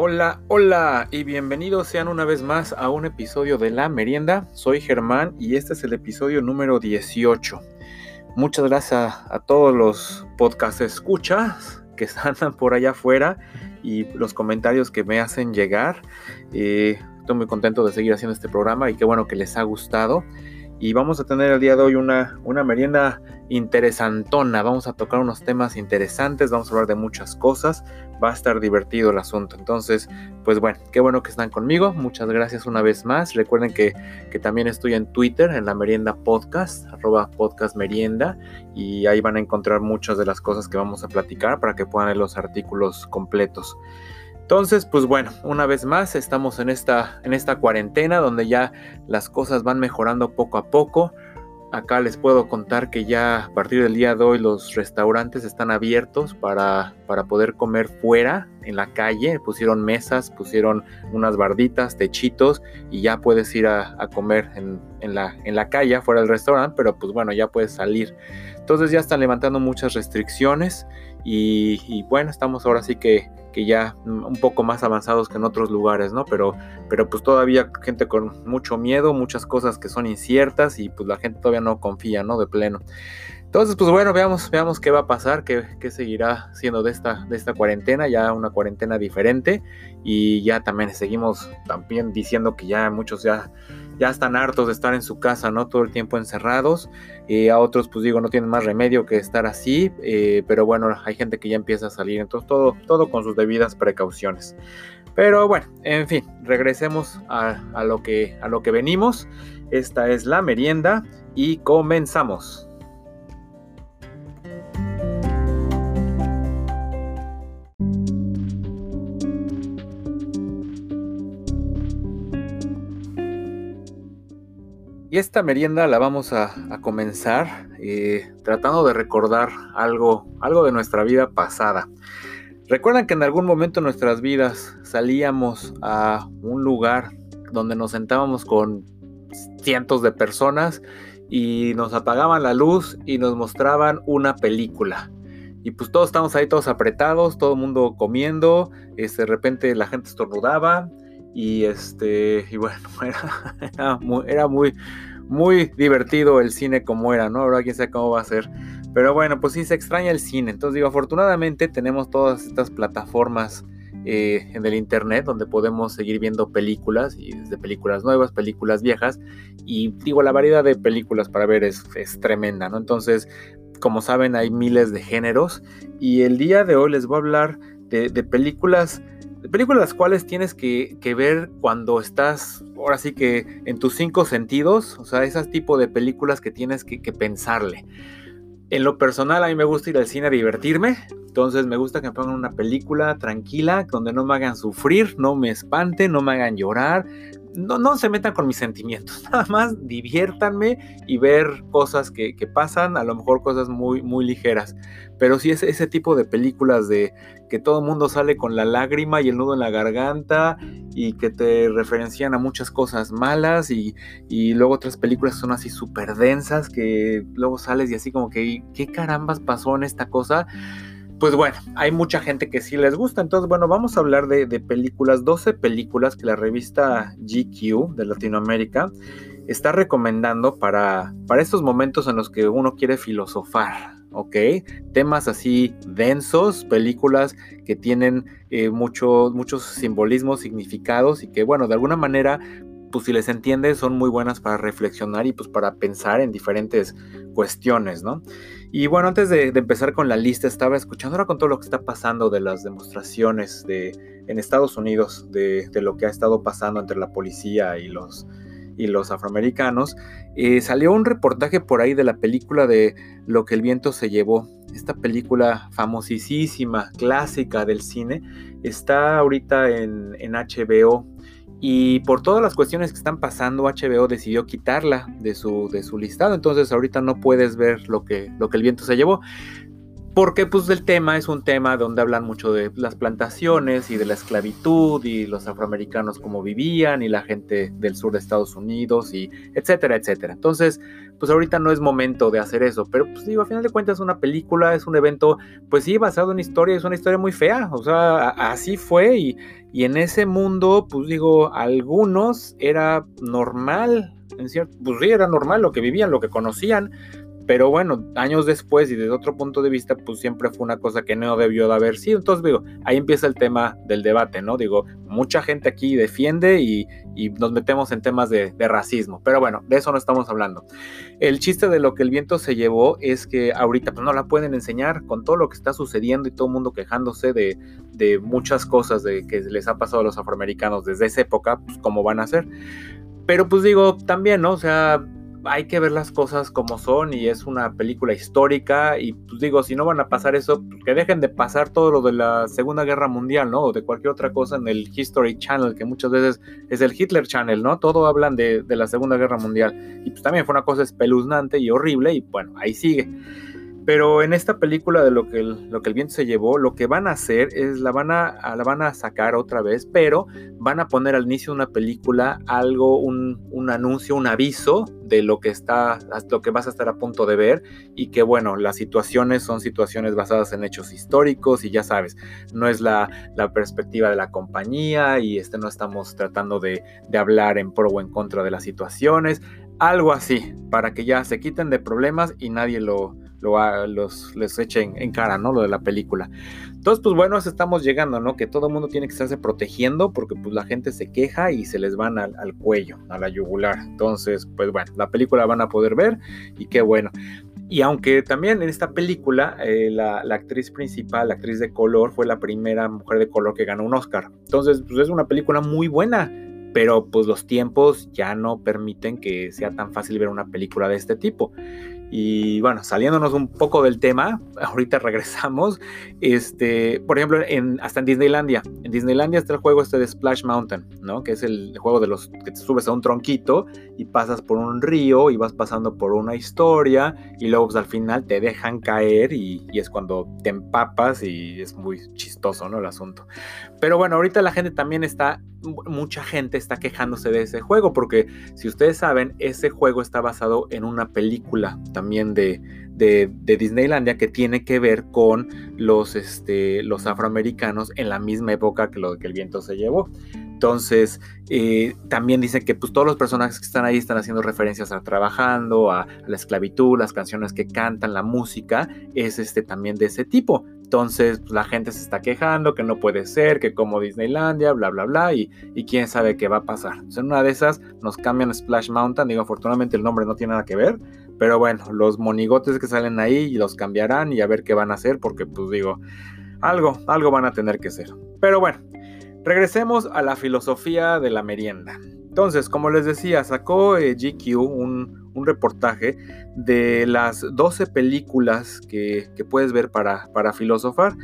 Hola, hola y bienvenidos sean una vez más a un episodio de La Merienda. Soy Germán y este es el episodio número 18. Muchas gracias a, todos los podcast escuchas que están por allá afuera y los comentarios que me hacen llegar. Eh, estoy muy contento de seguir haciendo este programa y qué bueno que les ha gustado y vamos a tener el día de hoy una, una merienda interesantona. Vamos a tocar unos temas interesantes, vamos a hablar de muchas cosas. Va a estar divertido el asunto. Entonces, pues bueno, qué bueno que están conmigo. Muchas gracias una vez más. Recuerden que, que también estoy en Twitter, en la merienda podcast, arroba podcast merienda. Y ahí van a encontrar muchas de las cosas que vamos a platicar para que puedan leer los artículos completos. Entonces, pues bueno, una vez más estamos en esta, en esta cuarentena donde ya las cosas van mejorando poco a poco. Acá les puedo contar que ya a partir del día de hoy los restaurantes están abiertos para, para poder comer fuera, en la calle. Pusieron mesas, pusieron unas barditas, techitos y ya puedes ir a, comer en, la, en la calle, fuera del restaurante, pero pues bueno, ya puedes salir. Entonces ya están levantando muchas restricciones y, y bueno, estamos ahora sí que que ya un poco más avanzados que en otros lugares, ¿no? Pero, pero pues todavía gente con mucho miedo, muchas cosas que son inciertas y pues la gente todavía no confía, ¿no? De pleno. Entonces, pues bueno, veamos, veamos qué va a pasar, qué, qué, seguirá siendo de esta, de esta cuarentena, ya una cuarentena diferente. Y ya también seguimos también diciendo que ya muchos ya, ya están hartos de estar en su casa, ¿no? Todo el tiempo encerrados. y a otros, pues digo, no tienen más remedio que estar así. Eh, pero bueno, hay gente que ya empieza a salir. Entonces, todo, todo con sus debidas precauciones. Pero bueno, en fin, regresemos a, lo, que, a lo que venimos. Esta es la merienda y comenzamos. Esta merienda la vamos a, comenzar eh, tratando de recordar algo, algo de nuestra vida pasada. Recuerdan que en algún momento de nuestras vidas salíamos a un lugar donde nos sentábamos con cientos de personas y nos apagaban la luz y nos mostraban una película. Y pues todos estamos ahí todos apretados, todo el mundo comiendo, este, de repente la gente estornudaba, y este, y bueno, era, muy, muy, divertido el cine como era, ¿no? Ahora quién sabe cómo va a ser. Pero bueno, pues sí se extraña el cine. Entonces digo, afortunadamente tenemos todas estas plataformas eh, en el internet donde podemos seguir viendo películas, y desde películas nuevas, películas viejas. Y digo, la variedad de películas para ver es, tremenda, ¿no? Entonces, como saben, hay miles de géneros. Y el día de hoy les voy a hablar de películas películas las cuales tienes que, ver cuando estás, ahora sí que en tus cinco sentidos, o sea, esas tipo de películas que tienes que, que, pensarle. En lo personal, a mí me gusta ir al cine a divertirme, entonces me gusta que me pongan una película tranquila, donde no me hagan sufrir, no me espanten, no me hagan llorar, no, no se metan con mis sentimientos, nada más diviértanme y ver cosas que, pasan, a lo mejor cosas muy, muy ligeras. Pero si es ese tipo de películas de que todo el mundo sale con la lágrima y el nudo en la garganta y que te referencian a muchas cosas malas y, y luego otras películas son así súper densas que luego sales y así como que, ¿qué carambas pasó en esta cosa? Pues bueno, hay mucha gente que sí les gusta. Entonces, bueno, vamos a hablar de, películas, 12 películas que la revista GQ de Latinoamérica está recomendando para, para estos momentos en los que uno quiere filosofar, ¿ok? Temas así densos, películas que tienen eh, muchos simbolismos, significados y que, bueno, de alguna manera pues si les entiende, son muy buenas para reflexionar y pues para pensar en diferentes cuestiones, ¿no? Y bueno, antes de, empezar con la lista, estaba escuchando ahora con todo lo que está pasando de las demostraciones de, en Estados Unidos, de, lo que ha estado pasando entre la policía y los, y los afroamericanos. Eh, salió un reportaje por ahí de la película de Lo que el viento se llevó. Esta película famosísima, clásica del cine, está ahorita en, en HBO y por todas las cuestiones que están pasando, HBO decidió quitarla de su, de su listado. Entonces ahorita no puedes ver lo que, lo que el viento se llevó. Porque pues el tema es un tema donde hablan mucho de las plantaciones y de la esclavitud y los afroamericanos cómo vivían y la gente del sur de Estados Unidos y etcétera, etcétera. Entonces, pues ahorita no es momento de hacer eso, pero pues digo, a final de cuentas es una película, es un evento, pues sí, basado en historia, es una historia muy fea, o sea, así fue y, y en ese mundo, pues digo, algunos era normal, en cierto, pues sí, era normal lo que vivían, lo que conocían, pero bueno, años después y desde otro punto de vista, pues siempre fue una cosa que no debió de haber sido. Entonces digo, ahí empieza el tema del debate, ¿no? Digo, mucha gente aquí defiende y, nos metemos en temas de, racismo. Pero bueno, de eso no estamos hablando. El chiste de lo que el viento se llevó es que ahorita pues, no la pueden enseñar con todo lo que está sucediendo y todo el mundo quejándose de, de muchas cosas de que les ha pasado a los afroamericanos desde esa época, pues cómo van a ser. Pero pues digo, también, ¿no? O sea, hay que ver las cosas como son y es una película histórica y pues digo, si no van a pasar eso, pues, que dejen de pasar todo lo de la Segunda Guerra Mundial, ¿no? O de cualquier otra cosa en el History Channel, que muchas veces es el Hitler Channel, ¿no? Todo hablan de, de la Segunda Guerra Mundial y pues también fue una cosa espeluznante y horrible y bueno, ahí sigue. Pero en esta película de lo que, el, lo que el viento se llevó, lo que van a hacer es la van a, la van a sacar otra vez, pero van a poner al inicio de una película algo, un, un, anuncio, un aviso de lo que está, lo que vas a estar a punto de ver y que bueno, las situaciones son situaciones basadas en hechos históricos y ya sabes, no es la, la perspectiva de la compañía y este no estamos tratando de, de hablar en pro o en contra de las situaciones, algo así, para que ya se quiten de problemas y nadie lo lo, los, les echen en cara, ¿no? Lo de la película. Entonces, pues bueno, estamos llegando, ¿no? Que todo el mundo tiene que estarse protegiendo porque pues la gente se queja y se les van al, cuello, a la yugular. Entonces, pues bueno, la película van a poder ver y qué bueno. Y aunque también en esta película eh, la, la, actriz principal, la actriz de color, fue la primera mujer de color que ganó un Oscar. Entonces, pues es una película muy buena, pero pues los tiempos ya no permiten que sea tan fácil ver una película de este tipo. Y bueno, saliéndonos un poco del tema, ahorita regresamos. Este, por ejemplo, hasta en Disneylandia. En Disneylandia está el juego este de Splash Mountain, ¿no? Que es el juego de los que te subes a un tronquito y pasas por un río y vas pasando por una historia y luego pues, al final te dejan caer y, y, es cuando te empapas y es muy chistoso, ¿no? El asunto. Pero bueno, ahorita la gente también está mucha gente está quejándose de ese juego, porque si ustedes saben, ese juego está basado en una película también de, Disneylandia que tiene que ver con los, este, los afroamericanos en la misma época que lo que el viento se llevó. Entonces, eh, también dicen que pues, todos los personajes que están ahí están haciendo referencias a trabajando, a, a, la esclavitud, las canciones que cantan, la música, es este, también de ese tipo. Entonces pues, la gente se está quejando que no puede ser, que como Disneylandia, bla, bla, bla, y, quién sabe qué va a pasar. en una de esas nos cambian Splash Mountain, digo, afortunadamente el nombre no tiene nada que ver, pero bueno, los monigotes que salen ahí los cambiarán y a ver qué van a hacer, porque pues digo, algo, algo van a tener que ser. Pero bueno, regresemos a la filosofía de la merienda. Entonces, como les decía, sacó eh, GQ un, un reportaje de las 12 películas que, puedes ver para, para filosofar.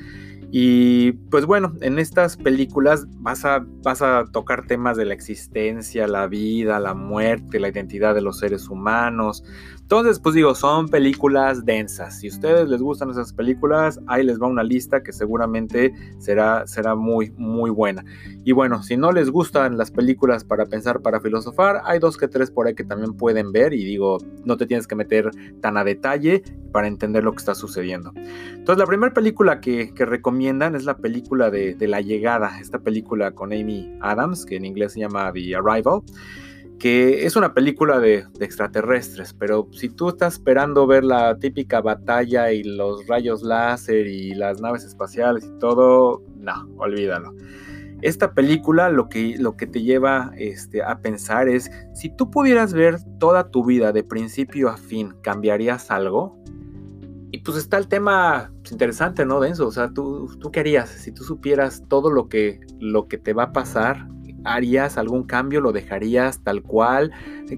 Y pues bueno, en estas películas vas a, vas a tocar temas de la existencia, la vida, la muerte, la identidad de los seres humanos, entonces, pues digo, son películas densas. Si a ustedes les gustan esas películas, ahí les va una lista que seguramente será, será muy, muy buena. Y bueno, si no les gustan las películas para pensar, para filosofar, hay dos que tres por ahí que también pueden ver y digo, no te tienes que meter tan a detalle para entender lo que está sucediendo. Entonces, la primera película que, recomiendan es la película de, de La Llegada, esta película con Amy Adams, que en inglés se llama The Arrival que es una película de, extraterrestres, pero si tú estás esperando ver la típica batalla y los rayos láser y las naves espaciales y todo, no, olvídalo. Esta película lo que, lo que te lleva este, a pensar es, si tú pudieras ver toda tu vida de principio a fin, ¿cambiarías algo? Y pues está el tema pues, interesante, ¿no? Denso, o sea, ¿tú, tú qué si tú supieras todo lo que, lo que te va a pasar ¿Harías algún cambio? ¿Lo dejarías tal cual?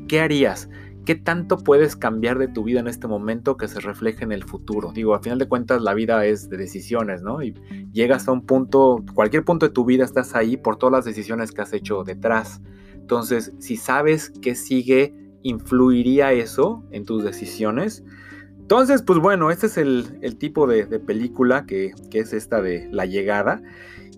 ¿Qué harías? ¿Qué tanto puedes cambiar de tu vida en este momento que se refleje en el futuro? Digo, a final de cuentas la vida es de decisiones, ¿no? Y llegas a un punto, cualquier punto de tu vida estás ahí por todas las decisiones que has hecho detrás. Entonces, si sabes qué sigue, influiría eso en tus decisiones, Entonces, pues bueno, este es el, tipo de, película que, es esta de La llegada.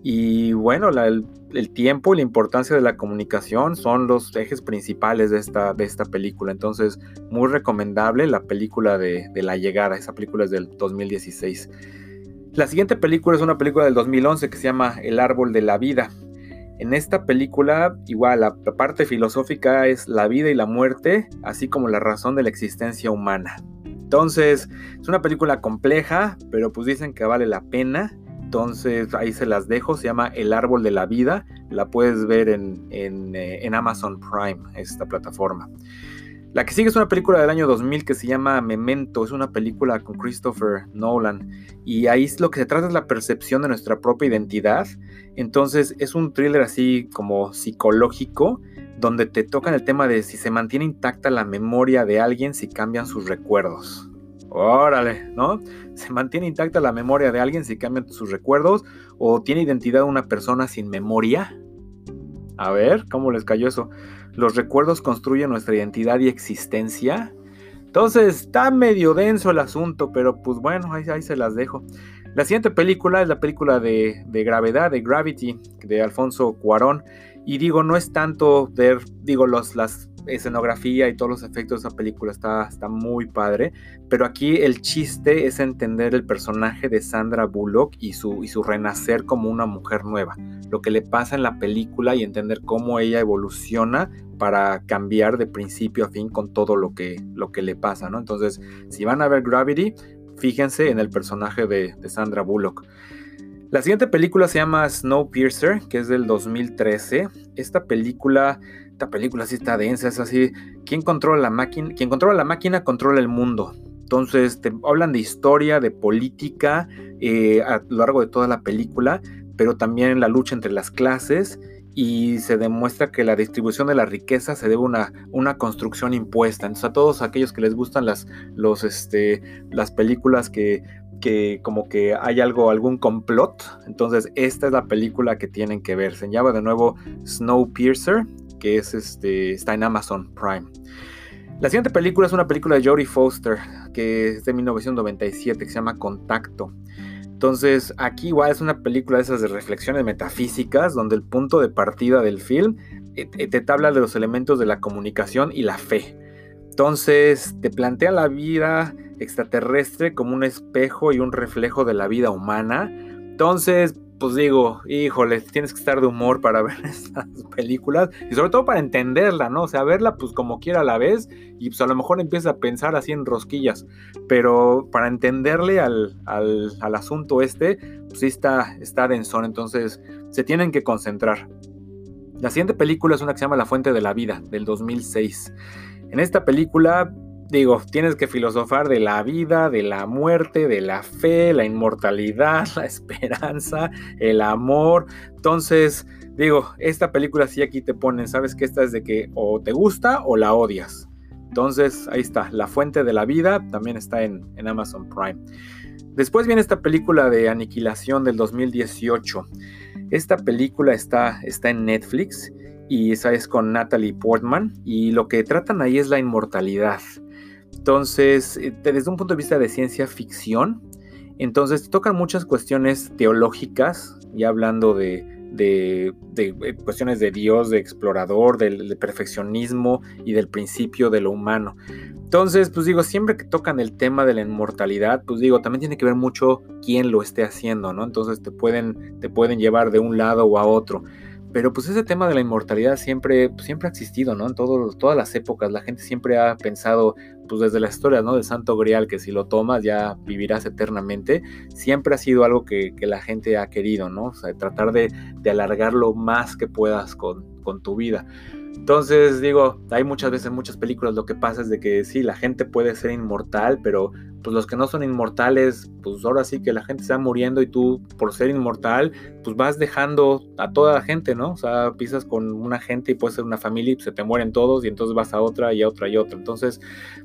Y bueno, el, tiempo y la importancia de la comunicación son los ejes principales de esta, de esta película. Entonces, muy recomendable la película de, de La llegada. Esa película es del 2016. La siguiente película es una película del 2011 que se llama El árbol de la vida. En esta película, igual, la parte filosófica es la vida y la muerte, así como la razón de la existencia humana. Entonces, es una película compleja, pero pues dicen que vale la pena. Entonces, ahí se las dejo. Se llama El Árbol de la Vida. La puedes ver en, eh, Amazon Prime, esta plataforma. La que sigue es una película del año 2000 que se llama Memento. Es una película con Christopher Nolan. Y ahí lo que se trata es la percepción de nuestra propia identidad. Entonces es un thriller así como psicológico donde te tocan el tema de si se mantiene intacta la memoria de alguien si cambian sus recuerdos. Órale, ¿no? Se mantiene intacta la memoria de alguien si cambian sus recuerdos o tiene identidad una persona sin memoria. A ver, ¿cómo les cayó eso? Los recuerdos construyen nuestra identidad y existencia. Entonces está medio denso el asunto, pero pues bueno, ahí, ahí se las dejo. La siguiente película es la película de, de Gravedad, de Gravity, de Alfonso Cuarón. Y digo, no es tanto ver, digo, los, las escenografía y todos los efectos de esa película está, está muy padre, pero aquí el chiste es entender el personaje de Sandra Bullock y su, y su renacer como una mujer nueva, lo que le pasa en la película y entender cómo ella evoluciona para cambiar de principio a fin con todo lo que, lo que le pasa, ¿no? Entonces, si van a ver Gravity, fíjense en el personaje de, de Sandra Bullock. La siguiente película se llama Snowpiercer, que es del 2013. Esta película, esta película sí está densa, es así. ¿Quién controla la máquina? Quien controla la máquina controla el mundo. Entonces te hablan de historia, de política eh, a lo largo de toda la película, pero también la lucha entre las clases y se demuestra que la distribución de la riqueza se debe a una, una construcción impuesta. Entonces a todos aquellos que les gustan las, los, este, las películas que que como que hay algo, algún complot. Entonces, esta es la película que tienen que ver. Se llama de nuevo Snowpiercer, que es este, está en Amazon Prime. La siguiente película es una película de Jodie Foster, que es de 1997, que se llama Contacto. Entonces, aquí igual es una película de esas de reflexiones metafísicas, donde el punto de partida del film eh, eh, te habla de los elementos de la comunicación y la fe. Entonces, te plantea la vida extraterrestre como un espejo y un reflejo de la vida humana. Entonces, pues digo, híjole, tienes que estar de humor para ver estas películas y sobre todo para entenderla, ¿no? O sea, verla pues como quiera a la vez y pues a lo mejor empieza a pensar así en rosquillas, pero para entenderle al, asunto este, pues sí está, está densón, entonces se tienen que concentrar. La siguiente película es una que se llama La Fuente de la Vida, del 2006. En esta película digo, tienes que filosofar de la vida, de la muerte, de la fe, la inmortalidad, la esperanza, el amor. Entonces, digo, esta película sí aquí te ponen, sabes que esta es de que o te gusta o la odias. Entonces, ahí está, La Fuente de la Vida, también está en, Amazon Prime. Después viene esta película de Aniquilación del 2018. Esta película está, está en Netflix y esa es con Natalie Portman y lo que tratan ahí es la inmortalidad. Entonces, eh, desde un punto de vista de ciencia ficción, entonces tocan muchas cuestiones teológicas, ya hablando de, eh, cuestiones de Dios, de explorador, del, perfeccionismo y del principio de lo humano. Entonces, pues digo, siempre que tocan el tema de la inmortalidad, pues digo, también tiene que ver mucho quién lo esté haciendo, ¿no? Entonces te pueden, te pueden llevar de un lado o a otro. Pero pues ese tema de la inmortalidad siempre, siempre ha existido, ¿no? En todas las épocas la gente siempre ha pensado, pues desde la historia, ¿no? Del Santo Grial, que si lo tomas ya vivirás eternamente, siempre ha sido algo que, la gente ha querido, ¿no? O sea, tratar de, de alargar lo más que puedas con, con tu vida. Entonces, digo, hay muchas veces en muchas películas lo que pasa es de que sí, la gente puede ser inmortal, pero pues los que no son inmortales, pues ahora sí que la gente se va muriendo y tú por ser inmortal, pues vas dejando a toda la gente, ¿no? O sea, pisas con una gente y puede ser una familia y se te mueren todos y entonces vas a otra y a otra y a otra. Entonces,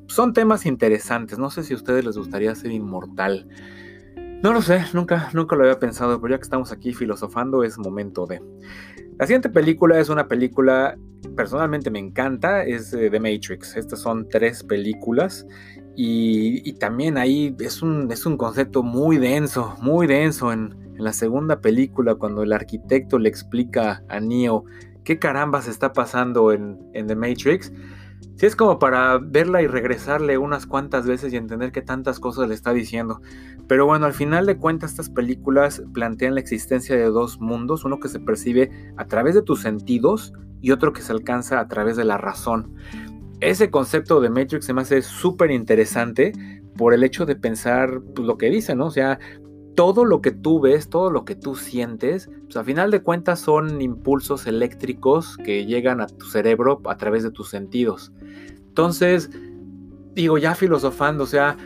son temas interesantes. No sé si a ustedes les gustaría ser inmortal. No lo sé, nunca, nunca lo había pensado, pero ya que estamos aquí filosofando es momento de... La siguiente película es una película, personalmente me encanta, es The Matrix. Estas son tres películas Y, también ahí es un, es un concepto muy denso, muy denso en, la segunda película cuando el arquitecto le explica a Neo qué carambas está pasando en, en The Matrix. Sí es como para verla y regresarle unas cuantas veces y entender qué tantas cosas le está diciendo. Pero bueno, al final de cuentas estas películas plantean la existencia de dos mundos, uno que se percibe a través de tus sentidos y otro que se alcanza a través de la razón. Ese concepto de Matrix se me hace súper interesante por el hecho de pensar pues, lo que dice, ¿no? O sea, todo lo que tú ves, todo lo que tú sientes, pues a final de cuentas son impulsos eléctricos que llegan a tu cerebro a través de tus sentidos. Entonces, digo, ya filosofando, o sea,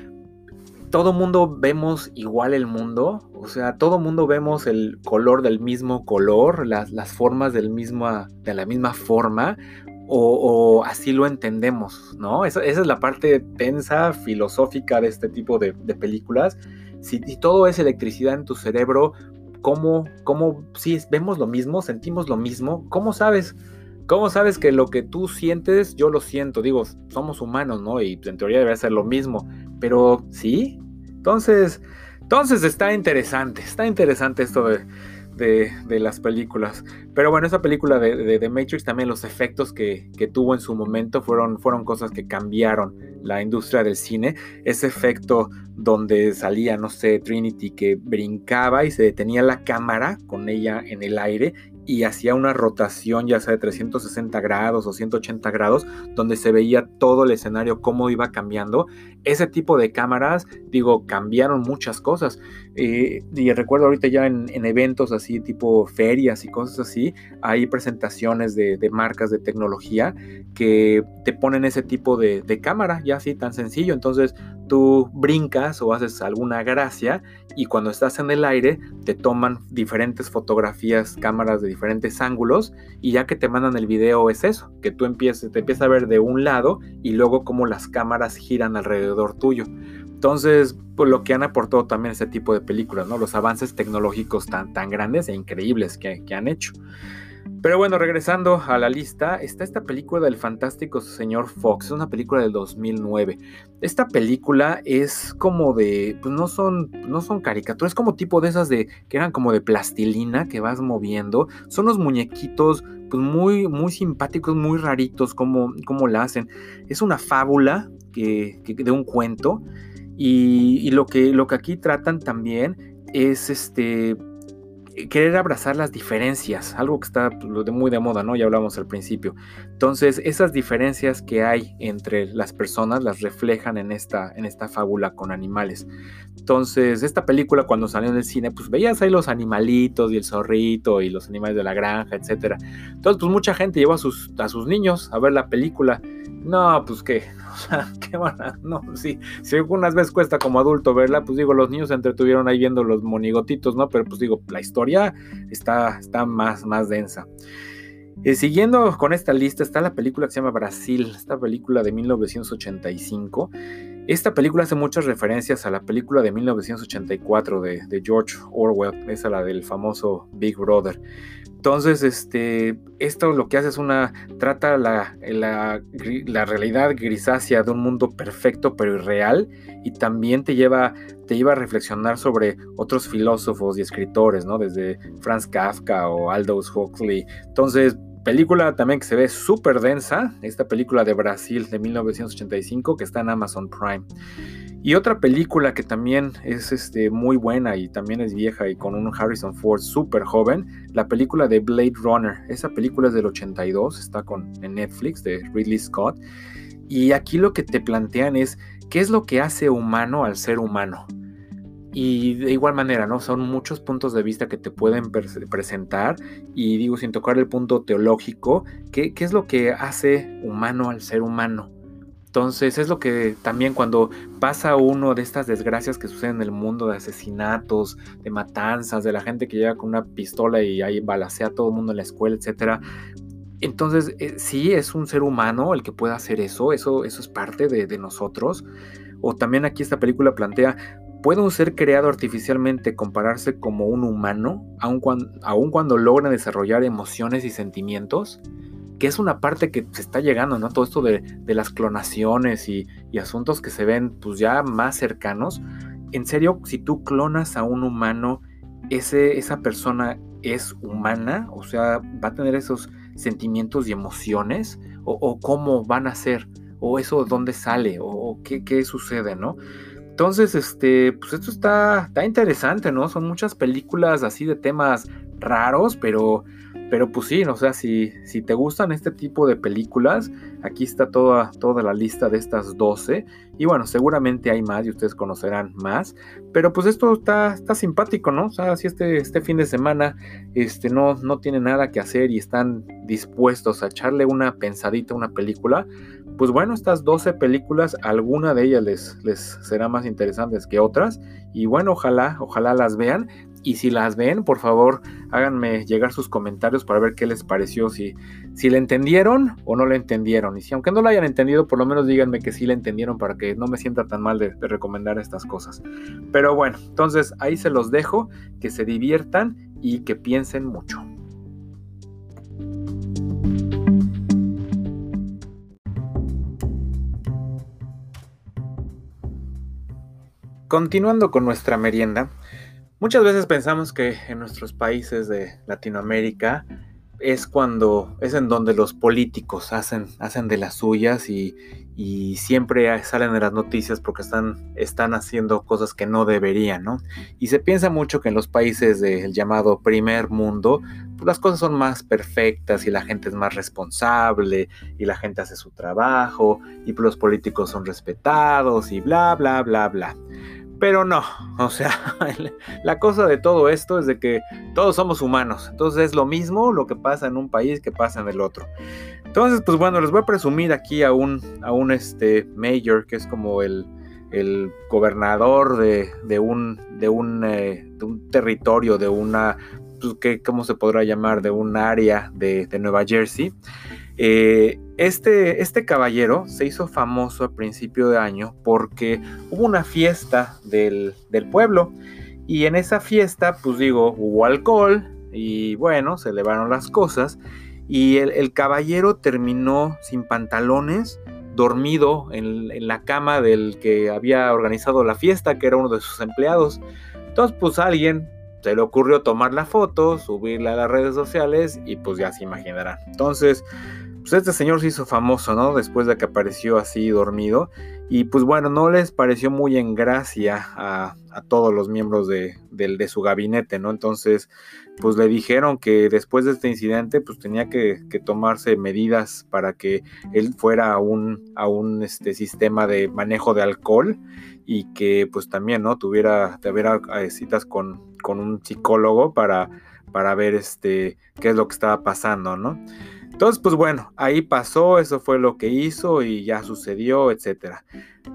todo mundo vemos igual el mundo, o sea, todo mundo vemos el color del mismo color, las, formas del de la misma forma, o, así lo entendemos, ¿no? Esa, es la parte tensa, filosófica de este tipo de, películas si, todo es electricidad en tu cerebro, ¿cómo, cómo, si vemos lo mismo, sentimos lo mismo? ¿Cómo sabes? ¿Cómo sabes que lo que tú sientes, yo lo siento? Digo, somos humanos, ¿no? Y en teoría debe ser lo mismo. Pero, ¿sí? Entonces, entonces está interesante, está interesante esto de, de, las películas. Pero bueno, esa película de, de, Matrix también los efectos que, que, tuvo en su momento fueron, fueron cosas que cambiaron la industria del cine. Ese efecto donde salía, no sé, Trinity que brincaba y se detenía la cámara con ella en el aire y hacía una rotación ya sea de 360 grados o 180 grados, donde se veía todo el escenario, cómo iba cambiando. Ese tipo de cámaras, digo, cambiaron muchas cosas. Eh, y recuerdo ahorita ya en, eventos así, tipo ferias y cosas así, hay presentaciones de, marcas de tecnología que te ponen ese tipo de, de cámara, ya así tan sencillo. Entonces tú brincas o haces alguna gracia y cuando estás en el aire te toman diferentes fotografías, cámaras de diferentes ángulos y ya que te mandan el video es eso, que tú empieces, te empiezas a ver de un lado y luego cómo las cámaras giran alrededor tuyo. Entonces, pues lo que han aportado también este tipo de películas. Los avances tecnológicos tan, grandes e increíbles que, que han hecho. Pero bueno, regresando a la lista, está esta película del fantástico señor Fox, es una película del 2009. Esta película es como de, pues no son, no son caricaturas, es como tipo de esas de, que eran como de plastilina que vas moviendo. Son los muñequitos, pues muy, muy simpáticos, muy raritos, como, como la hacen. Es una fábula que, de un cuento. Y, lo, que, lo que aquí tratan también es este querer abrazar las diferencias, algo que está pues, muy de moda, ¿no? Ya hablamos al principio. Entonces, esas diferencias que hay entre las personas las reflejan en esta, en esta fábula con animales. Entonces, esta película cuando salió en el cine, pues veías ahí los animalitos y el zorrito y los animales de la granja, etc. Entonces, pues mucha gente llevó a sus, a sus niños a ver la película. No, pues qué, o sea, qué van a, no, sí, si algunas veces cuesta como adulto verla, pues digo, los niños se entretuvieron ahí viendo los monigotitos, ¿no? Pero pues digo, la historia está, está más, más densa. Eh, siguiendo con esta lista está la película que se llama Brasil, esta película de 1985. Esta película hace muchas referencias a la película de 1984 de, George Orwell, esa la del famoso Big Brother. Entonces, este, esto lo que hace es una, trata la, la, la, realidad grisácea de un mundo perfecto pero irreal y también te lleva, te lleva a reflexionar sobre otros filósofos y escritores, ¿no? Desde Franz Kafka o Aldous Huxley. Entonces, película también que se ve súper densa, esta película de Brasil de 1985 que está en Amazon Prime. Y otra película que también es este, muy buena y también es vieja y con un Harrison Ford súper joven, la película de Blade Runner. Esa película es del 82, está con, en Netflix de Ridley Scott. Y aquí lo que te plantean es qué es lo que hace humano al ser humano. Y de igual manera, ¿no? Son muchos puntos de vista que te pueden presentar. Y digo, sin tocar el punto teológico, ¿qué, ¿qué es lo que hace humano al ser humano? Entonces es lo que también cuando pasa uno de estas desgracias que suceden en el mundo de asesinatos, de matanzas, de la gente que llega con una pistola y ahí balacea a todo el mundo en la escuela, etcétera. Entonces eh, sí es un ser humano el que pueda hacer eso, eso, eso es parte de, nosotros. O también aquí esta película plantea, ¿puede un ser creado artificialmente compararse como un humano, aun cuando, aun cuando logra desarrollar emociones y sentimientos? que es una parte que se está llegando, ¿no? Todo esto de, las clonaciones y, asuntos que se ven pues ya más cercanos. En serio, si tú clonas a un humano, ese, esa persona es humana, o sea, va a tener esos sentimientos y emociones, o, cómo van a ser, o eso dónde sale, o, qué, qué, sucede, ¿no? Entonces, este, pues esto está, está interesante, ¿no? Son muchas películas así de temas raros, pero pero pues sí, o sea, si, si te gustan este tipo de películas, aquí está toda, toda la lista de estas 12. Y bueno, seguramente hay más y ustedes conocerán más. Pero pues esto está, está simpático, ¿no? O sea, si este, este fin de semana este, no, no tiene nada que hacer y están dispuestos a echarle una pensadita a una película, pues bueno, estas 12 películas, alguna de ellas les, les será más interesantes que otras. Y bueno, ojalá, ojalá las vean. Y si las ven, por favor, háganme llegar sus comentarios para ver qué les pareció, si, si le entendieron o no le entendieron. Y si aunque no lo hayan entendido, por lo menos díganme que sí le entendieron para que no me sienta tan mal de, de recomendar estas cosas. Pero bueno, entonces ahí se los dejo, que se diviertan y que piensen mucho. Continuando con nuestra merienda, Muchas veces pensamos que en nuestros países de Latinoamérica es cuando es en donde los políticos hacen, hacen de las suyas y, siempre salen de las noticias porque están, están haciendo cosas que no deberían, ¿no? Y se piensa mucho que en los países del llamado primer mundo, pues las cosas son más perfectas y la gente es más responsable y la gente hace su trabajo y los políticos son respetados y bla, bla, bla, bla. Pero no, o sea, la cosa de todo esto es de que todos somos humanos. Entonces es lo mismo lo que pasa en un país que pasa en el otro. Entonces, pues bueno, les voy a presumir aquí a un, a un este, mayor, que es como el, el gobernador de, de, un, de, un, eh, de un territorio, de una, pues, ¿qué, ¿cómo se podrá llamar? De un área de, de Nueva Jersey. Eh, este, este caballero se hizo famoso a principio de año porque hubo una fiesta del, pueblo y en esa fiesta, pues digo, hubo alcohol y bueno, se elevaron las cosas y el, caballero terminó sin pantalones, dormido en, en, la cama del que había organizado la fiesta, que era uno de sus empleados. Entonces, pues alguien se le ocurrió tomar la foto, subirla a las redes sociales y pues ya se imaginarán. Entonces, pues este señor se hizo famoso, ¿no? Después de que apareció así dormido. Y pues bueno, no les pareció muy en gracia a, todos los miembros de, su gabinete, ¿no? Entonces, pues le dijeron que después de este incidente, pues tenía que, tomarse medidas para que él fuera a un, a un este, sistema de manejo de alcohol y que pues también, ¿no? Tuviera, tuviera eh, citas con, con un psicólogo para, para ver este, qué es lo que estaba pasando, ¿no? Entonces, pues bueno, ahí pasó, eso fue lo que hizo y ya sucedió, etc.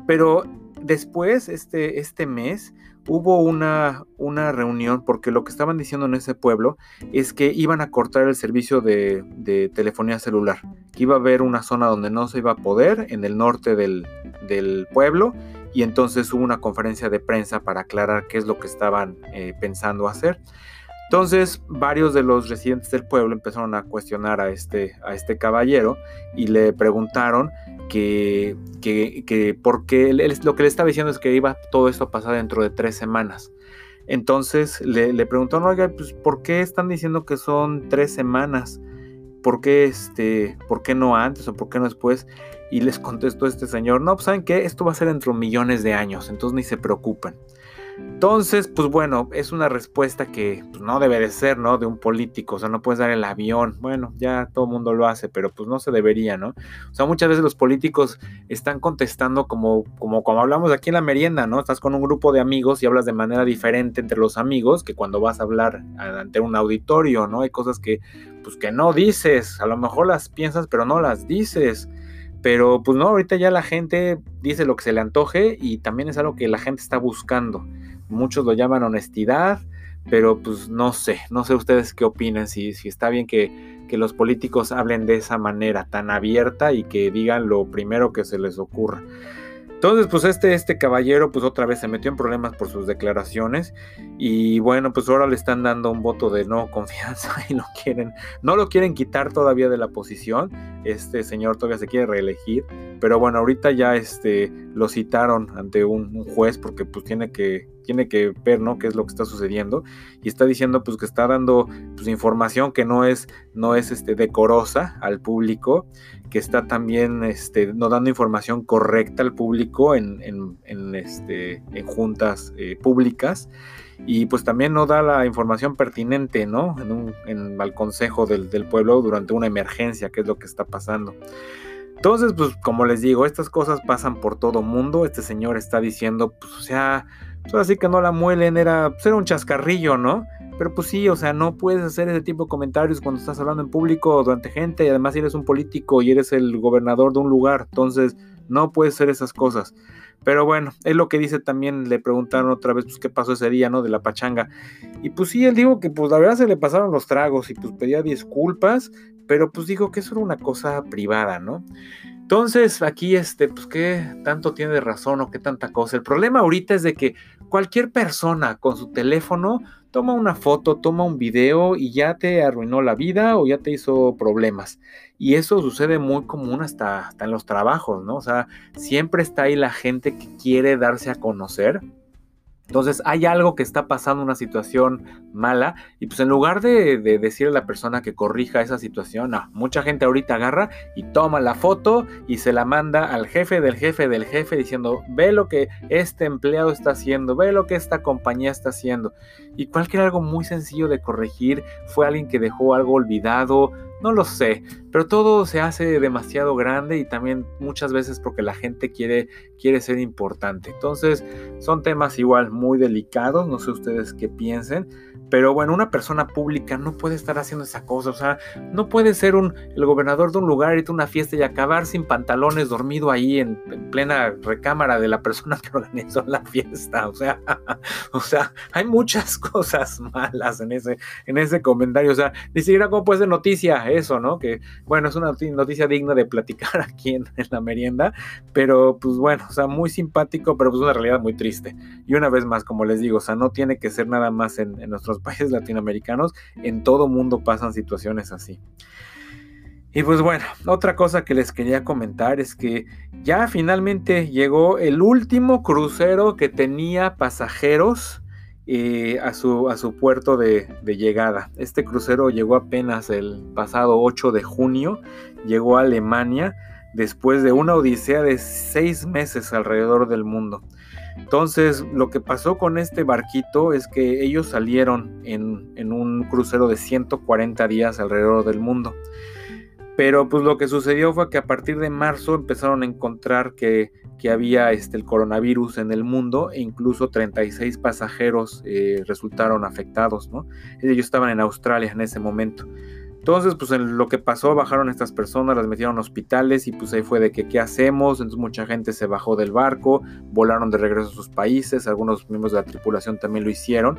Pero después, este, este mes, hubo una, una, reunión porque lo que estaban diciendo en ese pueblo es que iban a cortar el servicio de, de, telefonía celular, que iba a haber una zona donde no se iba a poder en el norte del, del pueblo y entonces hubo una conferencia de prensa para aclarar qué es lo que estaban eh, pensando hacer. Entonces, varios de los residentes del pueblo empezaron a cuestionar a este, a este caballero y le preguntaron que, que, que porque lo que le estaba diciendo es que iba todo esto a pasar dentro de tres semanas. Entonces le, preguntaron, oiga, pues, ¿por qué están diciendo que son tres semanas? ¿Por qué, este, ¿Por qué no antes o por qué no después? Y les contestó este señor, no, pues saben que esto va a ser dentro de millones de años, entonces ni se preocupen. Entonces, pues bueno, es una respuesta que pues, no debe de ser, ¿no? De un político, o sea, no puedes dar el avión. Bueno, ya todo el mundo lo hace, pero pues no se debería, ¿no? O sea, muchas veces los políticos están contestando como, como, como hablamos aquí en la merienda, ¿no? Estás con un grupo de amigos y hablas de manera diferente entre los amigos que cuando vas a hablar ante un auditorio, ¿no? Hay cosas que, pues que no dices, a lo mejor las piensas, pero no las dices. Pero pues no, ahorita ya la gente dice lo que se le antoje y también es algo que la gente está buscando. Muchos lo llaman honestidad, pero pues no sé, no sé ustedes qué opinan, si, si está bien que, que, los políticos hablen de esa manera tan abierta y que digan lo primero que se les ocurra. Entonces, pues este, este caballero, pues otra vez se metió en problemas por sus declaraciones y bueno, pues ahora le están dando un voto de no confianza y lo quieren, no lo quieren quitar todavía de la posición. Este señor todavía se quiere reelegir, pero bueno, ahorita ya este, lo citaron ante un, juez porque pues tiene que, tiene que ver, ¿no? Qué es lo que está sucediendo y está diciendo pues que está dando pues información que no es, no es este, decorosa al público que está también este, no dando información correcta al público en, este, en juntas eh, públicas y pues también no da la información pertinente ¿no? en, un, en al consejo del, del, pueblo durante una emergencia, que es lo que está pasando. Entonces, pues como les digo, estas cosas pasan por todo mundo. Este señor está diciendo, pues o sea, pues que no la muelen, era, pues, era un chascarrillo, ¿no? Pero pues sí, o sea, no puedes hacer ese tipo de comentarios cuando estás hablando en público durante gente y además eres un político y eres el gobernador de un lugar. Entonces, no puedes hacer esas cosas. Pero bueno, es lo que dice también, le preguntaron otra vez, pues qué pasó ese día, ¿no? De la pachanga. Y pues sí, él dijo que pues la verdad se le pasaron los tragos y pues pedía disculpas, pero pues dijo que eso era una cosa privada, ¿no? Entonces, aquí, este, pues, ¿qué tanto tiene de razón o qué tanta cosa? El problema ahorita es de que cualquier persona con su teléfono toma una foto, toma un video y ya te arruinó la vida o ya te hizo problemas. Y eso sucede muy común hasta, en los trabajos, ¿no? O sea, siempre está ahí la gente que quiere darse a conocer entonces hay algo que está pasando, una situación mala, y pues en lugar de, decirle a la persona que corrija esa situación, no, mucha gente ahorita agarra y toma la foto y se la manda al jefe del jefe del jefe diciendo, ve lo que este empleado está haciendo, ve lo que esta compañía está haciendo. Y cualquier algo muy sencillo de corregir, fue alguien que dejó algo olvidado, no lo sé, pero todo se hace demasiado grande y también muchas veces porque la gente quiere, quiere ser importante. Entonces son temas igual muy delicados, no sé ustedes qué piensen, pero bueno, una persona pública no puede estar haciendo esa cosa, o sea, no puede ser un, el gobernador de un lugar, irte a una fiesta y acabar sin pantalones, dormido ahí en, plena recámara de la persona que organizó la fiesta, o sea, o sea, hay muchas cosas malas en ese, en ese comentario, o sea, ni siquiera como puede ser noticia eso, ¿no? Que bueno, es una noticia digna de platicar aquí en, la merienda, pero pues bueno, o sea, muy simpático, pero pues una realidad muy triste. Y una vez más, como les digo, o sea, no tiene que ser nada más en nuestros países latinoamericanos, en todo mundo pasan situaciones así. Y pues bueno, otra cosa que les quería comentar es que ya finalmente llegó el último crucero que tenía pasajeros eh, a, su, a, su, puerto de, de, llegada. Este crucero llegó apenas el pasado 8 de junio, llegó a Alemania después de una odisea de seis meses alrededor del mundo. Entonces, lo que pasó con este barquito es que ellos salieron en, un crucero de 140 días alrededor del mundo. Pero pues lo que sucedió fue que a partir de marzo empezaron a encontrar que, había este, el coronavirus en el mundo e incluso 36 pasajeros eh, resultaron afectados, ¿no? Ellos estaban en Australia en ese momento. Entonces, pues lo que pasó, bajaron estas personas, las metieron a hospitales y pues ahí fue de que qué hacemos. Entonces mucha gente se bajó del barco, volaron de regreso a sus países, algunos miembros de la tripulación también lo hicieron,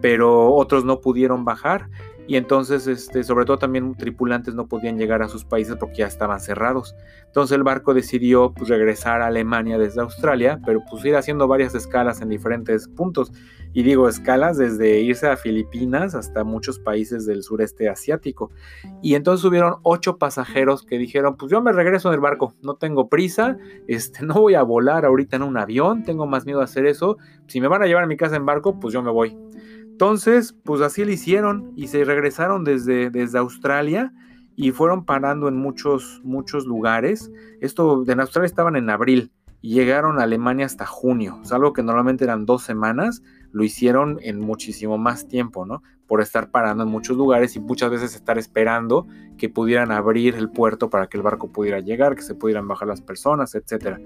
pero otros no pudieron bajar y entonces, este, sobre todo también tripulantes no podían llegar a sus países porque ya estaban cerrados. Entonces el barco decidió pues, regresar a Alemania desde Australia, pero pues ir haciendo varias escalas en diferentes puntos. Y digo escalas desde irse a Filipinas hasta muchos países del sureste asiático. Y entonces hubieron ocho pasajeros que dijeron, pues yo me regreso en el barco, no tengo prisa, este, no voy a volar ahorita en un avión, tengo más miedo a hacer eso. Si me van a llevar a mi casa en barco, pues yo me voy. Entonces, pues así lo hicieron y se regresaron desde, desde Australia y fueron parando en muchos, muchos lugares. Esto, en Australia estaban en abril y llegaron a Alemania hasta junio, es algo que normalmente eran dos semanas, lo hicieron en muchísimo más tiempo, ¿no? Por estar parando en muchos lugares y muchas veces estar esperando que pudieran abrir el puerto para que el barco pudiera llegar, que se pudieran bajar las personas, etc.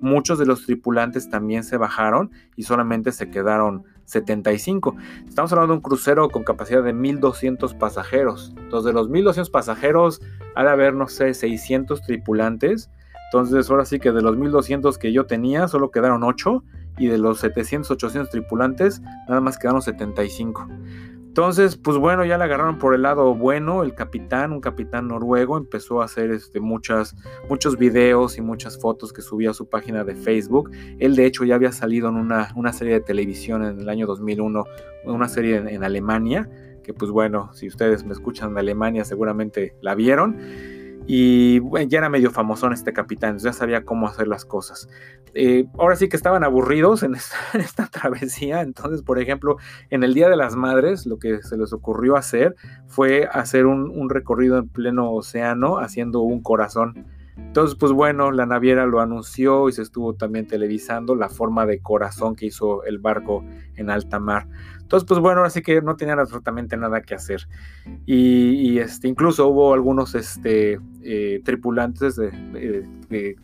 Muchos de los tripulantes también se bajaron y solamente se quedaron 75. Estamos hablando de un crucero con capacidad de 1200 pasajeros. Entonces, de los 1200 pasajeros, ha de haber, no sé, 600 tripulantes. Entonces, ahora sí que de los 1200 que yo tenía, solo quedaron 8. Y de los 700, 800 tripulantes, nada más quedaron 75. Entonces, pues bueno, ya le agarraron por el lado bueno, el capitán, un capitán noruego, empezó a hacer este, muchas, muchos videos y muchas fotos que subía a su página de Facebook. Él de hecho ya había salido en una, una serie de televisión en el año 2001, una serie en Alemania, que pues bueno, si ustedes me escuchan de Alemania seguramente la vieron. Y ya era medio famosón este capitán, ya sabía cómo hacer las cosas. Eh, ahora sí que estaban aburridos en esta, travesía, entonces por ejemplo, en el Día de las Madres lo que se les ocurrió hacer fue hacer un recorrido en pleno océano haciendo un corazón. Entonces, pues bueno, la naviera lo anunció y se estuvo también televisando la forma de corazón que hizo el barco en alta mar. Entonces, pues bueno, así que no tenían absolutamente nada que hacer. Y, este, incluso hubo algunos este, eh, tripulantes de,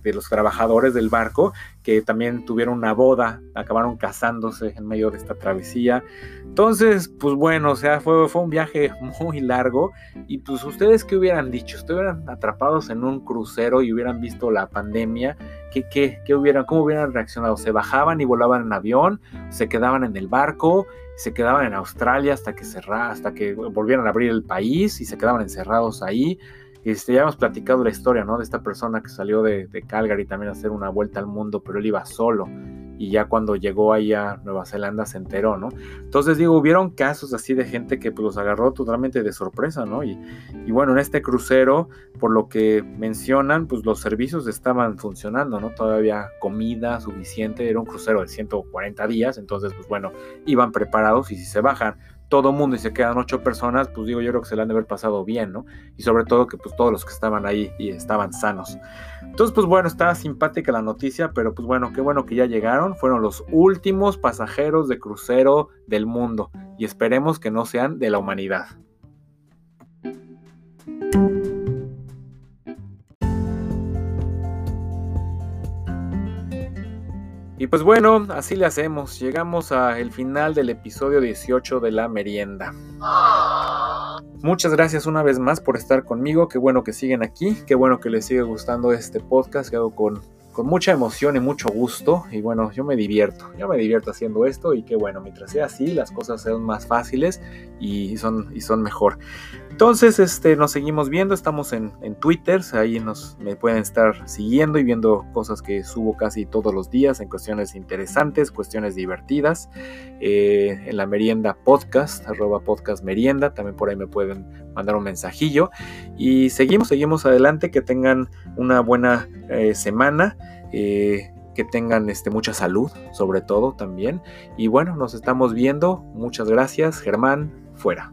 los trabajadores del barco que también tuvieron una boda, acabaron casándose en medio de esta travesía. Entonces, pues bueno, o sea, fue, un viaje muy largo. Y pues ustedes qué hubieran dicho, estuvieran atrapados en un crucero y hubieran visto la pandemia, ¿qué, qué, qué hubieran, ¿cómo hubieran reaccionado? ¿Se bajaban y volaban en avión? ¿Se quedaban en el barco? se quedaban en Australia hasta que cerra, hasta que volvieran a abrir el país y se quedaban encerrados ahí. Este, ya hemos platicado la historia, ¿no? De esta persona que salió de, de Calgary también a hacer una vuelta al mundo, pero él iba solo y ya cuando llegó ahí a Nueva Zelanda se enteró, ¿no? Entonces digo, hubieron casos así de gente que pues, los agarró totalmente de sorpresa, ¿no? Y, y, bueno, en este crucero, por lo que mencionan, pues los servicios estaban funcionando, ¿no? Todavía comida suficiente, era un crucero de 140 días, entonces pues bueno, iban preparados y si se bajan todo mundo y se quedan ocho personas, pues digo, yo creo que se le han de haber pasado bien, ¿no? Y sobre todo que pues todos los que estaban ahí y estaban sanos. Entonces, pues bueno, está simpática la noticia, pero pues bueno, qué bueno que ya llegaron. Fueron los últimos pasajeros de crucero del mundo y esperemos que no sean de la humanidad. Pues bueno, así le hacemos. Llegamos al final del episodio 18 de la merienda. Muchas gracias una vez más por estar conmigo. Qué bueno que siguen aquí. Qué bueno que les sigue gustando este podcast que hago con con mucha emoción y mucho gusto. Y bueno, yo me divierto, yo me divierto haciendo esto y que bueno, mientras sea así, las cosas sean más fáciles y son, y son mejor. Entonces, este, nos seguimos viendo, estamos en, Twitter, ahí nos me pueden estar siguiendo y viendo cosas que subo casi todos los días en cuestiones interesantes, cuestiones divertidas. Eh, en la merienda podcast, arroba podcast merienda, también por ahí me pueden mandar un mensajillo. Y seguimos, seguimos adelante, que tengan una buena eh, semana. Eh, que tengan este, mucha salud, sobre todo también. Y bueno, nos estamos viendo. Muchas gracias, Germán, fuera.